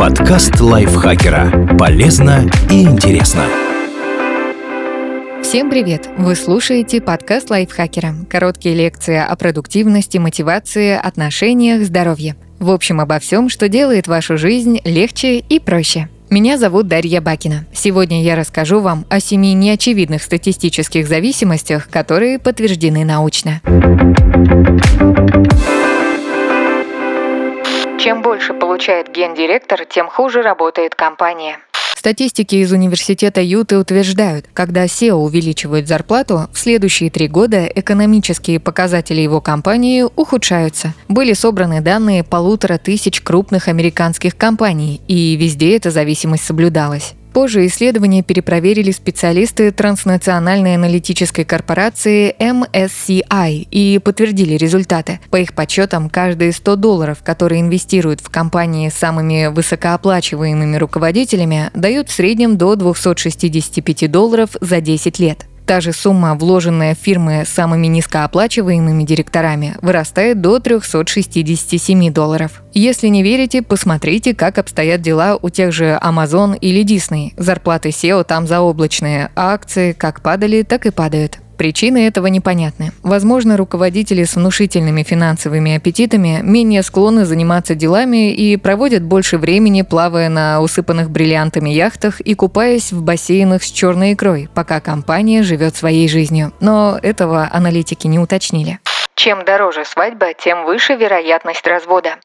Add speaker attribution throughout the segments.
Speaker 1: Подкаст лайфхакера. Полезно и интересно.
Speaker 2: Всем привет! Вы слушаете подкаст лайфхакера. Короткие лекции о продуктивности, мотивации, отношениях, здоровье. В общем, обо всем, что делает вашу жизнь легче и проще. Меня зовут Дарья Бакина. Сегодня я расскажу вам о семи неочевидных статистических зависимостях, которые подтверждены научно. Чем больше получает гендиректор, тем хуже работает компания. Статистики из университета Юты утверждают, когда SEO увеличивают зарплату, в следующие три года экономические показатели его компании ухудшаются. Были собраны данные полутора тысяч крупных американских компаний, и везде эта зависимость соблюдалась. Позже исследование перепроверили специалисты транснациональной аналитической корпорации MSCI и подтвердили результаты. По их подсчетам, каждые 100 долларов, которые инвестируют в компании с самыми высокооплачиваемыми руководителями, дают в среднем до 265 долларов за 10 лет. Та же сумма, вложенная в фирмы самыми низкооплачиваемыми директорами, вырастает до 367 долларов. Если не верите, посмотрите, как обстоят дела у тех же Amazon или Disney. Зарплаты SEO там заоблачные, а акции как падали, так и падают. Причины этого непонятны. Возможно, руководители с внушительными финансовыми аппетитами менее склонны заниматься делами и проводят больше времени, плавая на усыпанных бриллиантами яхтах и купаясь в бассейнах с черной икрой, пока компания живет своей жизнью. Но этого аналитики не уточнили. Чем дороже свадьба, тем выше вероятность развода.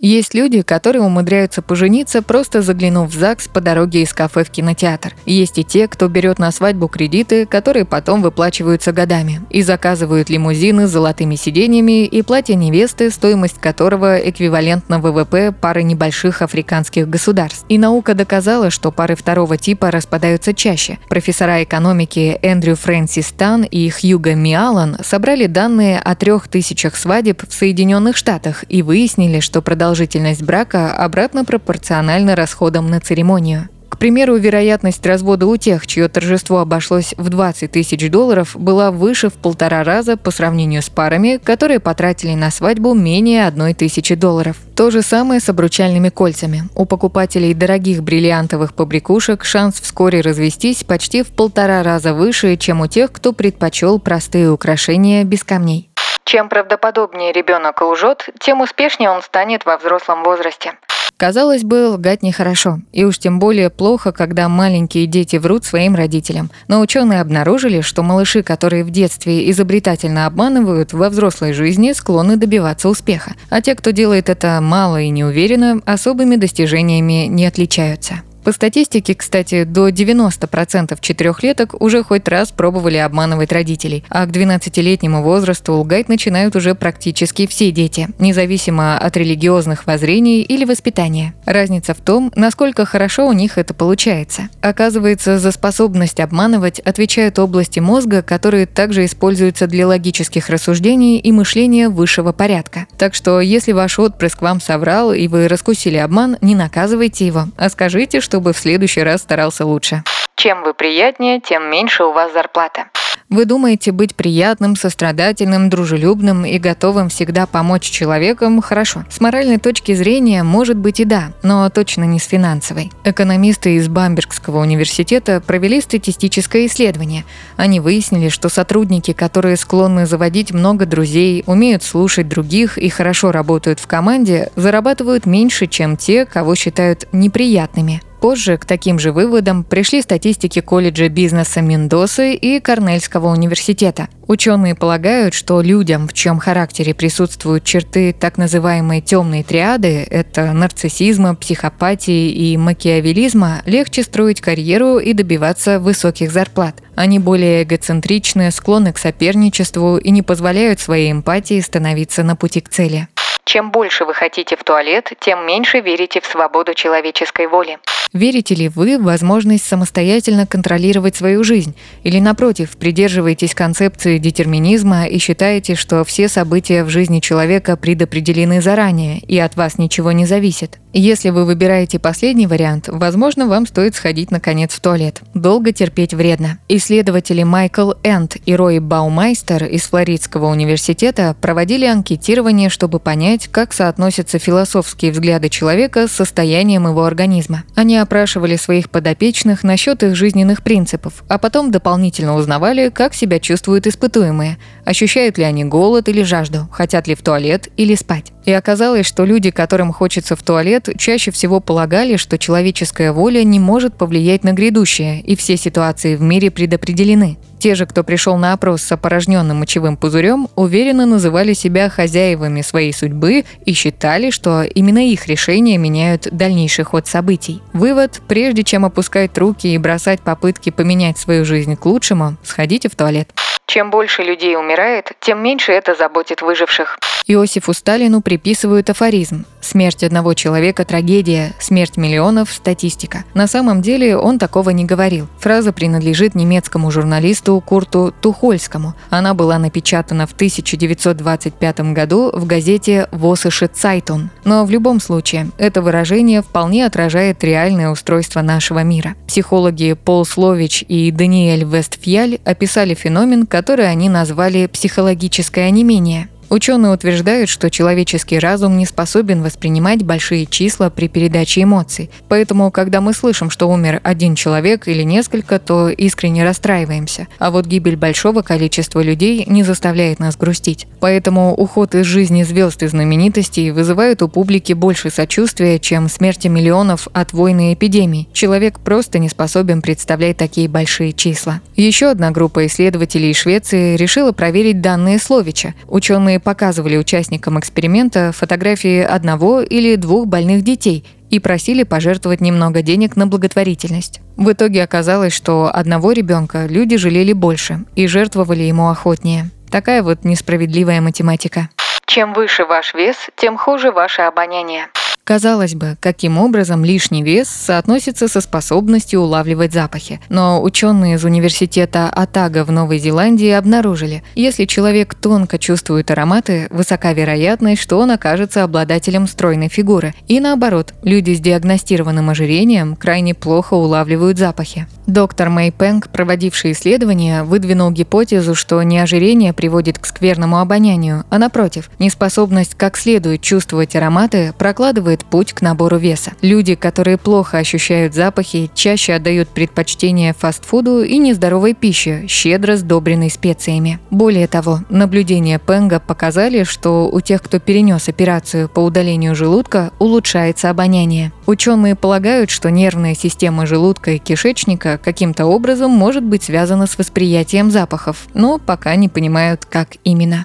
Speaker 2: Есть люди, которые умудряются пожениться, просто заглянув в ЗАГС по дороге из кафе в кинотеатр. Есть и те, кто берет на свадьбу кредиты, которые потом выплачиваются годами, и заказывают лимузины с золотыми сиденьями и платье невесты, стоимость которого эквивалентна ВВП пары небольших африканских государств. И наука доказала, что пары второго типа распадаются чаще. Профессора экономики Эндрю Фрэнсис Тан и Хьюго Миалан собрали данные о трех тысячах свадеб в Соединенных Штатах и выяснили, что продолжительность продолжительность брака обратно пропорциональна расходам на церемонию. К примеру, вероятность развода у тех, чье торжество обошлось в 20 тысяч долларов, была выше в полтора раза по сравнению с парами, которые потратили на свадьбу менее одной тысячи долларов. То же самое с обручальными кольцами. У покупателей дорогих бриллиантовых побрякушек шанс вскоре развестись почти в полтора раза выше, чем у тех, кто предпочел простые украшения без камней. Чем правдоподобнее ребенок лжет, тем успешнее он станет во взрослом возрасте. Казалось бы, лгать нехорошо. И уж тем более плохо, когда маленькие дети врут своим родителям. Но ученые обнаружили, что малыши, которые в детстве изобретательно обманывают, во взрослой жизни склонны добиваться успеха. А те, кто делает это мало и неуверенно, особыми достижениями не отличаются. По статистике, кстати, до 90% четырехлеток уже хоть раз пробовали обманывать родителей, а к 12-летнему возрасту лгать начинают уже практически все дети, независимо от религиозных воззрений или воспитания. Разница в том, насколько хорошо у них это получается. Оказывается, за способность обманывать отвечают области мозга, которые также используются для логических рассуждений и мышления высшего порядка. Так что, если ваш отпрыск вам соврал и вы раскусили обман, не наказывайте его, а скажите, что чтобы в следующий раз старался лучше. Чем вы приятнее, тем меньше у вас зарплата. Вы думаете, быть приятным, сострадательным, дружелюбным и готовым всегда помочь человеком хорошо. С моральной точки зрения, может быть и да, но точно не с финансовой. Экономисты из Бамбергского университета провели статистическое исследование. Они выяснили, что сотрудники, которые склонны заводить много друзей, умеют слушать других и хорошо работают в команде, зарабатывают меньше, чем те, кого считают неприятными. Позже к таким же выводам пришли статистики колледжа бизнеса Мендосы и Корнельского университета. Ученые полагают, что людям, в чьем характере присутствуют черты так называемой темной триады, это нарциссизма, психопатии и макиавелизма, легче строить карьеру и добиваться высоких зарплат. Они более эгоцентричны, склонны к соперничеству и не позволяют своей эмпатии становиться на пути к цели. Чем больше вы хотите в туалет, тем меньше верите в свободу человеческой воли. Верите ли вы в возможность самостоятельно контролировать свою жизнь? Или, напротив, придерживаетесь концепции детерминизма и считаете, что все события в жизни человека предопределены заранее и от вас ничего не зависит? Если вы выбираете последний вариант, возможно, вам стоит сходить наконец в туалет. Долго терпеть вредно. Исследователи Майкл Энд и Рой Баумайстер из Флоридского университета проводили анкетирование, чтобы понять, как соотносятся философские взгляды человека с состоянием его организма. Они опрашивали своих подопечных насчет их жизненных принципов, а потом дополнительно узнавали, как себя чувствуют испытуемые, ощущают ли они голод или жажду, хотят ли в туалет или спать. И оказалось, что люди, которым хочется в туалет, чаще всего полагали, что человеческая воля не может повлиять на грядущее, и все ситуации в мире предопределены. Те же, кто пришел на опрос с опорожненным мочевым пузырем, уверенно называли себя хозяевами своей судьбы и считали, что именно их решения меняют дальнейший ход событий. Вывод – прежде чем опускать руки и бросать попытки поменять свою жизнь к лучшему, сходите в туалет. Чем больше людей умирает, тем меньше это заботит выживших. Иосифу Сталину приписывают афоризм «Смерть одного человека – трагедия, смерть миллионов – статистика». На самом деле он такого не говорил. Фраза принадлежит немецкому журналисту Курту Тухольскому. Она была напечатана в 1925 году в газете «Восыше Цайтун». Но в любом случае, это выражение вполне отражает реальное устройство нашего мира. Психологи Пол Слович и Даниэль Вестфьяль описали феномен, который они назвали «психологическое онемение». Ученые утверждают, что человеческий разум не способен воспринимать большие числа при передаче эмоций. Поэтому, когда мы слышим, что умер один человек или несколько, то искренне расстраиваемся. А вот гибель большого количества людей не заставляет нас грустить. Поэтому уход из жизни звезд и знаменитостей вызывает у публики больше сочувствия, чем смерти миллионов от войны и эпидемий. Человек просто не способен представлять такие большие числа. Еще одна группа исследователей Швеции решила проверить данные Словича. Ученые показывали участникам эксперимента фотографии одного или двух больных детей и просили пожертвовать немного денег на благотворительность. В итоге оказалось, что одного ребенка люди жалели больше и жертвовали ему охотнее. Такая вот несправедливая математика. Чем выше ваш вес, тем хуже ваше обоняние. Казалось бы, каким образом лишний вес соотносится со способностью улавливать запахи. Но ученые из университета Атага в Новой Зеландии обнаружили, если человек тонко чувствует ароматы, высока вероятность, что он окажется обладателем стройной фигуры. И наоборот, люди с диагностированным ожирением крайне плохо улавливают запахи. Доктор Мэй Пэнк, проводивший исследование, выдвинул гипотезу, что не ожирение приводит к скверному обонянию, а напротив, неспособность как следует чувствовать ароматы прокладывает открывает путь к набору веса. Люди, которые плохо ощущают запахи, чаще отдают предпочтение фастфуду и нездоровой пище, щедро сдобренной специями. Более того, наблюдения Пенга показали, что у тех, кто перенес операцию по удалению желудка, улучшается обоняние. Ученые полагают, что нервная система желудка и кишечника каким-то образом может быть связана с восприятием запахов, но пока не понимают, как именно.